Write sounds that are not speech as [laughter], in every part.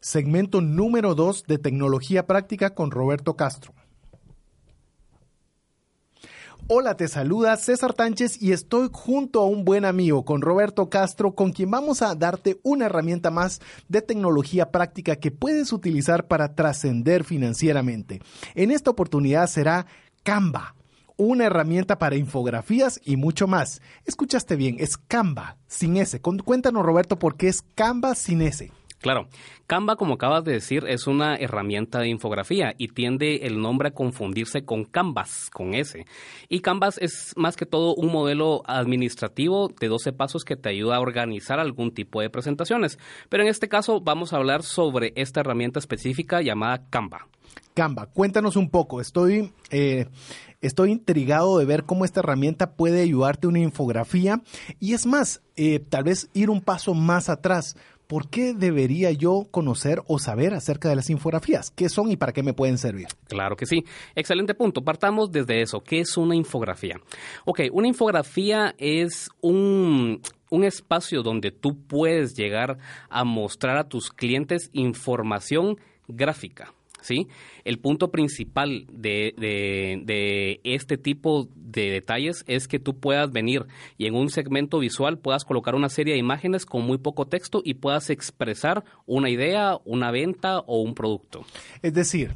segmento número 2 de tecnología práctica con Roberto Castro. Hola, te saluda César Tánchez y estoy junto a un buen amigo, con Roberto Castro, con quien vamos a darte una herramienta más de tecnología práctica que puedes utilizar para trascender financieramente. En esta oportunidad será Canva una herramienta para infografías y mucho más. Escuchaste bien, es Canva, sin S. Cuéntanos, Roberto, por qué es Canva sin S. Claro, Canva, como acabas de decir, es una herramienta de infografía y tiende el nombre a confundirse con Canvas, con S. Y Canvas es más que todo un modelo administrativo de 12 pasos que te ayuda a organizar algún tipo de presentaciones. Pero en este caso vamos a hablar sobre esta herramienta específica llamada Canva. Canva, cuéntanos un poco. Estoy eh, Estoy intrigado de ver cómo esta herramienta puede ayudarte una infografía y es más, eh, tal vez ir un paso más atrás. ¿Por qué debería yo conocer o saber acerca de las infografías? ¿Qué son y para qué me pueden servir? Claro que sí. Excelente punto. Partamos desde eso. ¿Qué es una infografía? Ok, una infografía es un, un espacio donde tú puedes llegar a mostrar a tus clientes información gráfica. ¿Sí? El punto principal de, de, este tipo de detalles es que tú puedas venir y en un segmento visual puedas colocar una serie de imágenes con muy poco texto y puedas expresar una idea, una venta o un producto. Es decir,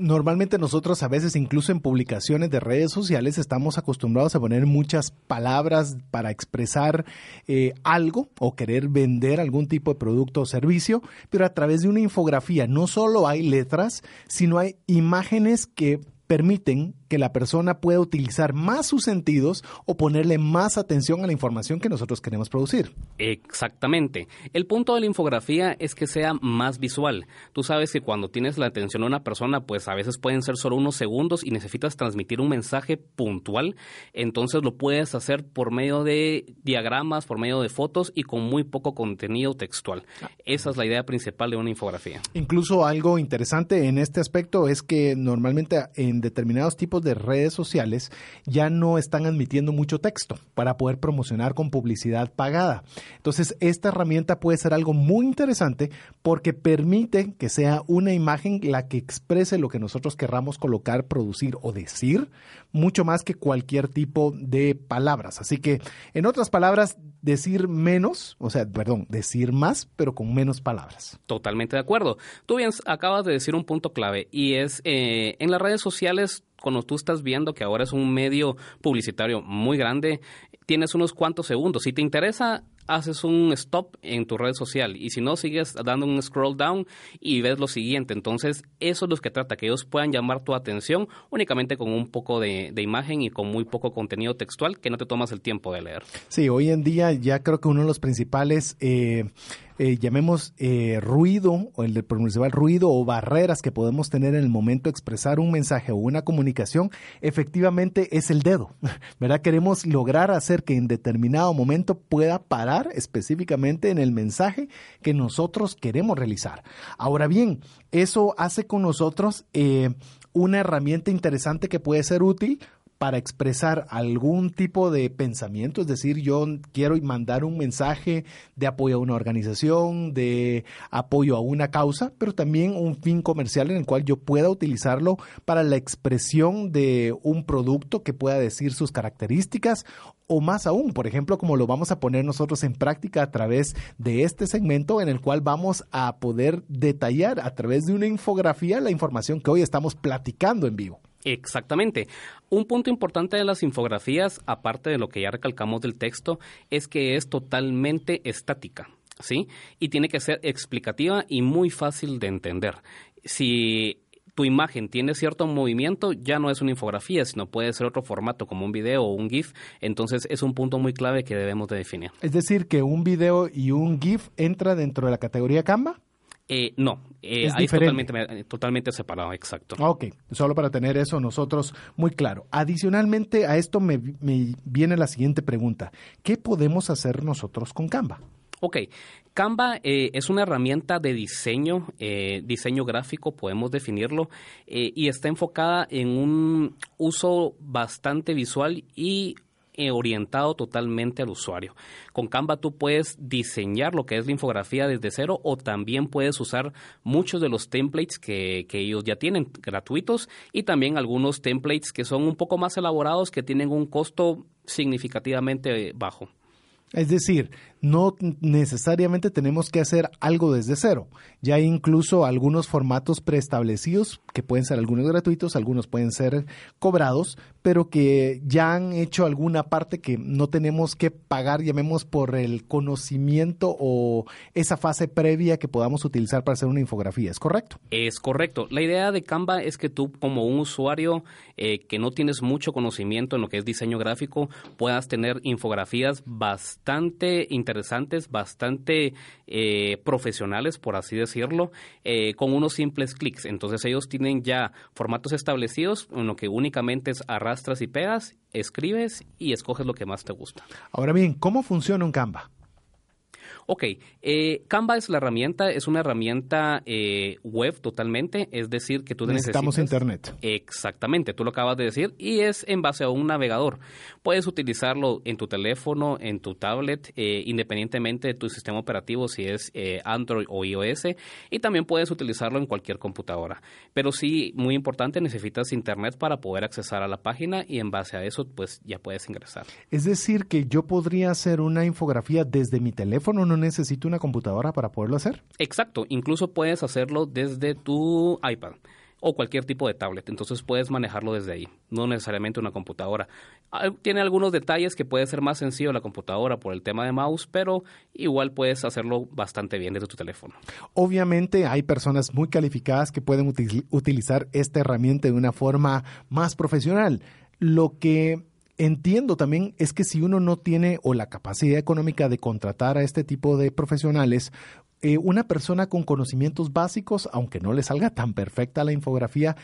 Normalmente nosotros a veces incluso en publicaciones de redes sociales estamos acostumbrados a poner muchas palabras para expresar eh, algo o querer vender algún tipo de producto o servicio, pero a través de una infografía no solo hay letras, sino hay imágenes que permiten que la persona pueda utilizar más sus sentidos o ponerle más atención a la información que nosotros queremos producir. Exactamente. El punto de la infografía es que sea más visual. Tú sabes que cuando tienes la atención a una persona, pues a veces pueden ser solo unos segundos y necesitas transmitir un mensaje puntual, entonces lo puedes hacer por medio de diagramas, por medio de fotos y con muy poco contenido textual. Esa es la idea principal de una infografía. Incluso algo interesante en este aspecto es que normalmente en determinados tipos de redes sociales ya no están admitiendo mucho texto para poder promocionar con publicidad pagada. Entonces, esta herramienta puede ser algo muy interesante porque permite que sea una imagen la que exprese lo que nosotros querramos colocar, producir o decir, mucho más que cualquier tipo de palabras. Así que, en otras palabras, decir menos, o sea, perdón, decir más, pero con menos palabras. Totalmente de acuerdo. Tú bien acabas de decir un punto clave y es eh, en las redes sociales cuando tú estás viendo que ahora es un medio publicitario muy grande, tienes unos cuantos segundos. Si te interesa, haces un stop en tu red social y si no, sigues dando un scroll down y ves lo siguiente. Entonces, eso es lo que trata, que ellos puedan llamar tu atención únicamente con un poco de, imagen y con muy poco contenido textual que no te tomas el tiempo de leer. Sí, hoy en día ya creo que uno de los principales... Eh, eh, llamemos eh, ruido o el de principal ruido o barreras que podemos tener en el momento de expresar un mensaje o una comunicación, efectivamente es el dedo, [laughs] ¿verdad? Queremos lograr hacer que en determinado momento pueda parar específicamente en el mensaje que nosotros queremos realizar. Ahora bien, eso hace con nosotros eh, una herramienta interesante que puede ser útil para expresar algún tipo de pensamiento, es decir, yo quiero mandar un mensaje de apoyo a una organización, de apoyo a una causa, pero también un fin comercial en el cual yo pueda utilizarlo para la expresión de un producto que pueda decir sus características o más aún, por ejemplo, como lo vamos a poner nosotros en práctica a través de este segmento en el cual vamos a poder detallar a través de una infografía la información que hoy estamos platicando en vivo. Exactamente. Un punto importante de las infografías, aparte de lo que ya recalcamos del texto, es que es totalmente estática. ¿Sí? Y tiene que ser explicativa y muy fácil de entender. Si tu imagen tiene cierto movimiento, ya no es una infografía, sino puede ser otro formato como un video o un GIF. Entonces es un punto muy clave que debemos de definir. Es decir, que un video y un GIF entra dentro de la categoría Canva. Eh, no, eh, es totalmente, totalmente separado, exacto. Ok, solo para tener eso nosotros muy claro. Adicionalmente a esto me, viene la siguiente pregunta. ¿Qué podemos hacer nosotros con Canva? Ok, Canva eh, es una herramienta de diseño, eh, diseño gráfico, podemos definirlo, y está enfocada en un uso bastante visual y eh, orientado totalmente al usuario. Con Canva tú puedes diseñar lo que es la infografía desde cero o también puedes usar muchos de los templates que, que ellos ya tienen gratuitos y también algunos templates que son un poco más elaborados que tienen un costo significativamente bajo. Es decir, no necesariamente tenemos que hacer algo desde cero. Ya hay incluso algunos formatos preestablecidos que pueden ser algunos gratuitos, algunos pueden ser cobrados, pero que ya han hecho alguna parte que no tenemos que pagar, llamemos por el conocimiento o esa fase previa que podamos utilizar para hacer una infografía. ¿Es correcto? Es correcto. La idea de Canva es que tú como un usuario eh, que no tienes mucho conocimiento en lo que es diseño gráfico puedas tener infografías bastante interesantes interesantes, bastante eh, profesionales, por así decirlo, eh, con unos simples clics. Entonces ellos tienen ya formatos establecidos en lo que únicamente es arrastras y pegas, escribes y escoges lo que más te gusta. Ahora bien, ¿cómo funciona un Canva? Ok, eh, Canva es la herramienta, es una herramienta eh, web totalmente, es decir, que tú necesitamos internet. Exactamente, tú lo acabas de decir, y es en base a un navegador. Puedes utilizarlo en tu teléfono, en tu tablet, eh, independientemente de tu sistema operativo, si es Android o iOS, y también puedes utilizarlo en cualquier computadora. Pero sí, muy importante, necesitas internet para poder accesar a la página y en base a eso, pues ya puedes ingresar. Es decir, que yo podría hacer una infografía desde mi teléfono, no necesito una computadora para poderlo hacer. Exacto, incluso puedes hacerlo desde tu iPad o cualquier tipo de tablet. Entonces puedes manejarlo desde ahí, no necesariamente una computadora. Ah, tiene algunos detalles que puede ser más sencillo la computadora por el tema de mouse, pero igual puedes hacerlo bastante bien desde tu teléfono. Obviamente hay personas muy calificadas que pueden utilizar esta herramienta de una forma más profesional. Lo que entiendo también es que si uno no tiene o la capacidad económica de contratar a este tipo de profesionales, eh, una persona con conocimientos básicos, aunque no le salga tan perfecta la infografía,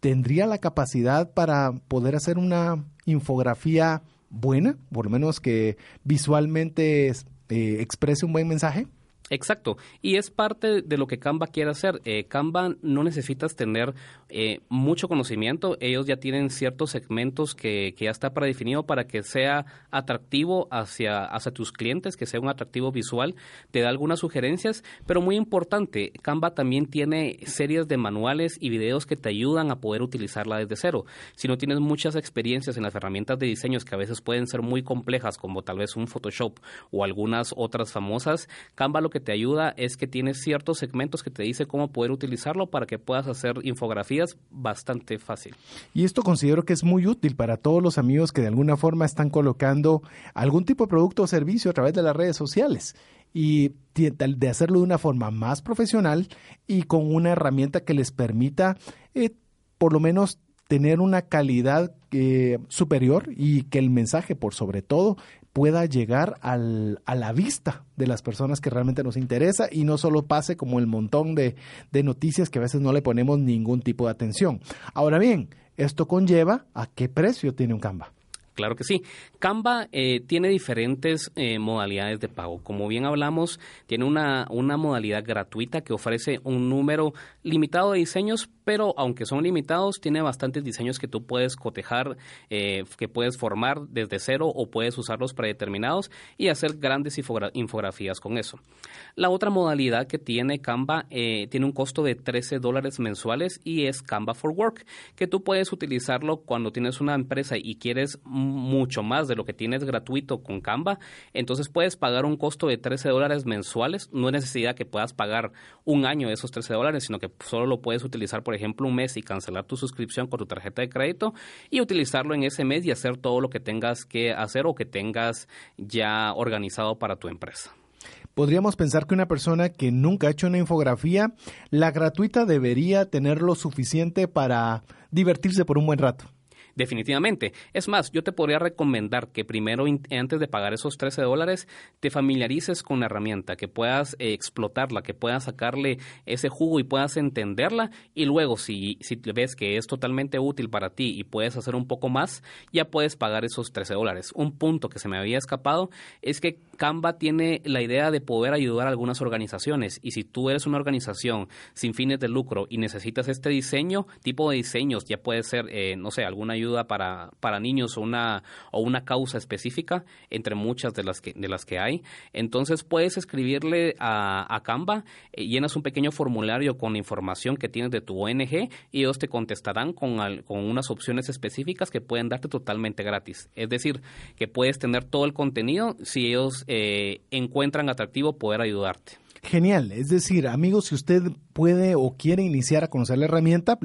tendría la capacidad para poder hacer una infografía buena, por lo menos que visualmente eh, exprese un buen mensaje. Exacto, y es parte de lo que Canva quiere hacer. Eh, Canva no necesitas tener eh, mucho conocimiento, ellos ya tienen ciertos segmentos que, que, ya está predefinido para que sea atractivo hacia, hacia tus clientes, que sea un atractivo visual. Te da algunas sugerencias, pero muy importante, Canva también tiene series de manuales y videos que te ayudan a poder utilizarla desde cero. Si no tienes muchas experiencias en las herramientas de diseños que a veces pueden ser muy complejas, como tal vez un Photoshop o algunas otras famosas, Canva lo que te ayuda es que tiene ciertos segmentos que te dice cómo poder utilizarlo para que puedas hacer infografías bastante fácil. Y esto considero que es muy útil para todos los amigos que de alguna forma están colocando algún tipo de producto o servicio a través de las redes sociales y de hacerlo de una forma más profesional y con una herramienta que les permita eh, por lo menos tener una calidad eh, superior y que el mensaje, por sobre todo, pueda llegar al, a la vista de las personas que realmente nos interesa y no solo pase como el montón de, de noticias que a veces no le ponemos ningún tipo de atención. Ahora bien, esto conlleva a qué precio tiene un Canva. Claro que sí. Canva eh, tiene diferentes eh, modalidades de pago. Como bien hablamos, tiene una, una modalidad gratuita que ofrece un número limitado de diseños, pero aunque son limitados, tiene bastantes diseños que tú puedes cotejar, eh, que puedes formar desde cero o puedes usarlos predeterminados y hacer grandes infografías con eso. La otra modalidad que tiene Canva tiene un costo de 13 dólares mensuales y es Canva for Work, que tú puedes utilizarlo cuando tienes una empresa y quieres mucho más de lo que tienes gratuito con Canva, entonces puedes pagar un costo de 13 dólares mensuales. No es necesidad que puedas pagar un año esos 13 dólares, sino que solo lo puedes utilizar, por ejemplo, un mes y cancelar tu suscripción con tu tarjeta de crédito y utilizarlo en ese mes y hacer todo lo que tengas que hacer o que tengas ya organizado para tu empresa podríamos pensar que una persona que nunca ha hecho una infografía, la gratuita debería tener lo suficiente para divertirse por un buen rato. Definitivamente. Es más, yo te podría recomendar que primero, antes de pagar esos 13 dólares, te familiarices con la herramienta, que puedas eh, explotarla, que puedas sacarle ese jugo y puedas entenderla. Y luego, si, si ves que es totalmente útil para ti y puedes hacer un poco más, ya puedes pagar esos 13 dólares. Un punto que se me había escapado es que Canva tiene la idea de poder ayudar a algunas organizaciones. Y si tú eres una organización sin fines de lucro y necesitas este diseño, tipo de diseños, ya puede ser, eh, no sé, alguna ayuda ayuda para, para niños o una, o una causa específica, entre muchas de las que, de las que hay. Entonces puedes escribirle a, a Canva, eh, llenas un pequeño formulario con información que tienes de tu ONG y ellos te contestarán con, con unas opciones específicas que pueden darte totalmente gratis. Es decir, que puedes tener todo el contenido si ellos eh, encuentran atractivo poder ayudarte. Genial, es decir, amigos, si usted puede o quiere iniciar a conocer la herramienta,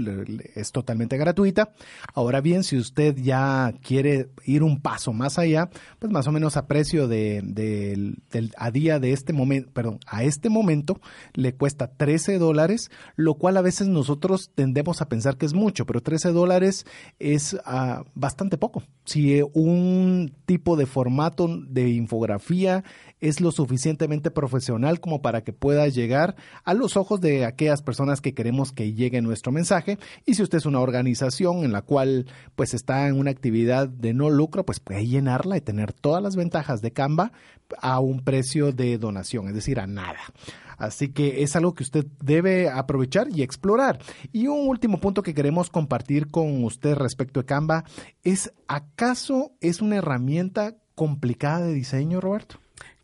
es totalmente gratuita. Ahora bien, si usted ya quiere ir un paso más allá, pues más o menos a precio de, a día de este momento, perdón, a este momento le cuesta 13 dólares, lo cual a veces nosotros tendemos a pensar que es mucho, pero 13 dólares es ah, bastante poco. Si un tipo de formato de infografía es lo suficientemente profesional como para que pueda llegar a los ojos de aquellas personas que queremos que llegue nuestro mensaje. Y si usted es una organización en la cual pues está en una actividad de no lucro, pues puede llenarla y tener todas las ventajas de Canva a un precio de donación, es decir, a nada. Así que es algo que usted debe aprovechar y explorar. Y un último punto que queremos compartir con usted respecto a Canva es, ¿acaso es una herramienta complicada de diseño, Roberto?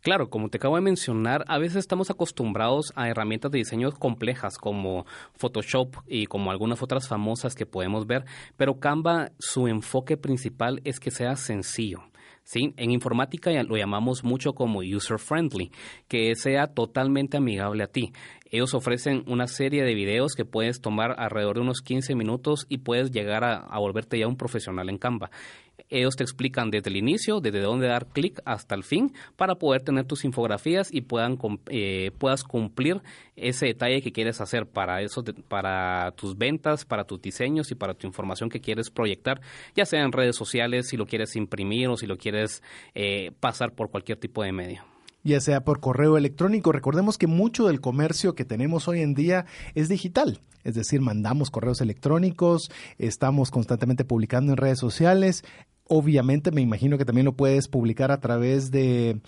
Claro, como te acabo de mencionar, a veces estamos acostumbrados a herramientas de diseño complejas como Photoshop y como algunas otras famosas que podemos ver, pero Canva, su enfoque principal es que sea sencillo. ¿sí? En informática lo llamamos mucho como user friendly, que sea totalmente amigable a ti. Ellos ofrecen una serie de videos que puedes tomar alrededor de unos 15 minutos y puedes llegar a, a volverte ya un profesional en Canva. Ellos te explican desde el inicio, desde dónde dar clic hasta el fin, para poder tener tus infografías y puedan, eh, puedas cumplir ese detalle que quieres hacer para, eso, para tus ventas, para tus diseños y para tu información que quieres proyectar, ya sea en redes sociales, si lo quieres imprimir o si lo quieres eh, pasar por cualquier tipo de medio ya sea por correo electrónico. Recordemos que mucho del comercio que tenemos hoy en día es digital, es decir, mandamos correos electrónicos, estamos constantemente publicando en redes sociales, Obviamente me imagino que también lo puedes publicar a través de,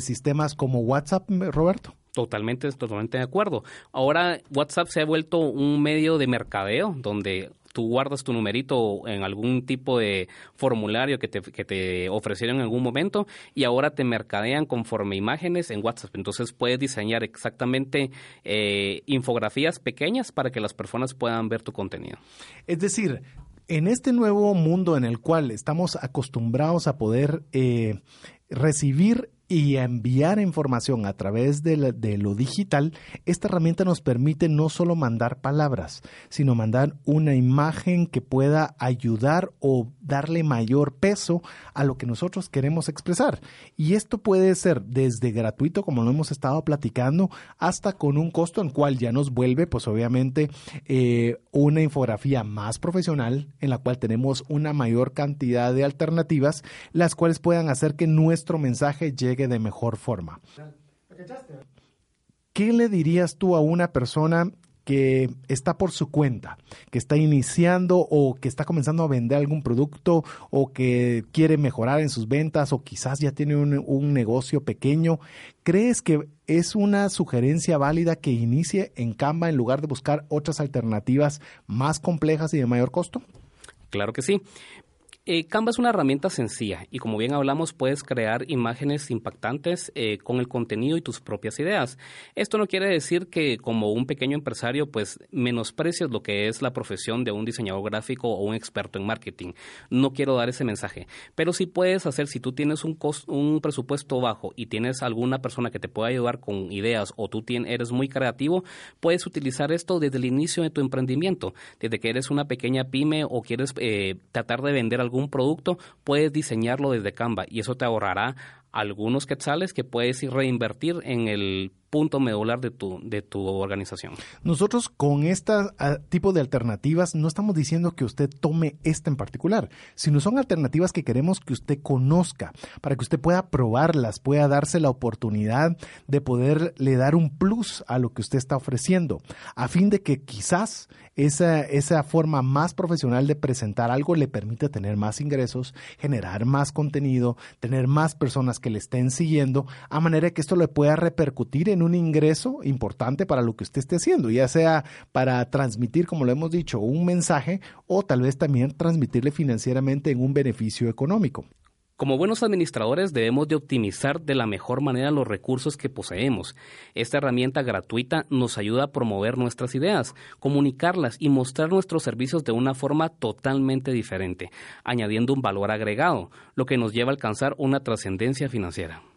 sistemas como WhatsApp, Roberto. Totalmente, totalmente de acuerdo. Ahora WhatsApp se ha vuelto un medio de mercadeo donde tú guardas tu numerito en algún tipo de formulario que te, que te ofrecieron en algún momento y ahora te mercadean conforme imágenes en WhatsApp. Entonces puedes diseñar exactamente eh, infografías pequeñas para que las personas puedan ver tu contenido. Es decir, en este nuevo mundo en el cual estamos acostumbrados a poder eh, recibir y enviar información a través de, lo digital, esta herramienta nos permite no solo mandar palabras, sino mandar una imagen que pueda ayudar o darle mayor peso a lo que nosotros queremos expresar. Y esto puede ser desde gratuito, como lo hemos estado platicando, hasta con un costo en cual ya nos vuelve, pues obviamente, eh, una infografía más profesional en la cual tenemos una mayor cantidad de alternativas, las cuales puedan hacer que nuestro mensaje llegue de mejor forma. ¿Qué le dirías tú a una persona que está por su cuenta, que está iniciando o que está comenzando a vender algún producto o que quiere mejorar en sus ventas o quizás ya tiene un, un, negocio pequeño, ¿crees que es una sugerencia válida que inicie en Canva en lugar de buscar otras alternativas más complejas y de mayor costo? Claro que sí. Eh, Canva es una herramienta sencilla y como bien hablamos puedes crear imágenes impactantes eh, con el contenido y tus propias ideas. Esto no quiere decir que como un pequeño empresario pues menosprecies lo que es la profesión de un diseñador gráfico o un experto en marketing. No quiero dar ese mensaje, pero sí puedes hacer si tú tienes un, un presupuesto bajo y tienes alguna persona que te pueda ayudar con ideas o tú eres muy creativo, puedes utilizar esto desde el inicio de tu emprendimiento, desde que eres una pequeña pyme o quieres eh, tratar de vender algo un producto, puedes diseñarlo desde Canva y eso te ahorrará algunos quetzales que puedes ir reinvertir en el punto medular de tu, de tu organización. Nosotros con este tipo de alternativas no estamos diciendo que usted tome esta en particular, sino son alternativas que queremos que usted conozca para que usted pueda probarlas, pueda darse la oportunidad de poderle dar un plus a lo que usted está ofreciendo, a fin de que quizás esa, esa forma más profesional de presentar algo le permita tener más ingresos, generar más contenido, tener más personas que le estén siguiendo, a manera que esto le pueda repercutir en un ingreso importante para lo que usted esté haciendo, ya sea para transmitir, como lo hemos dicho, un mensaje o tal vez también transmitirle financieramente en un beneficio económico. Como buenos administradores debemos de optimizar de la mejor manera los recursos que poseemos. Esta herramienta gratuita nos ayuda a promover nuestras ideas, comunicarlas y mostrar nuestros servicios de una forma totalmente diferente, añadiendo un valor agregado, lo que nos lleva a alcanzar una trascendencia financiera.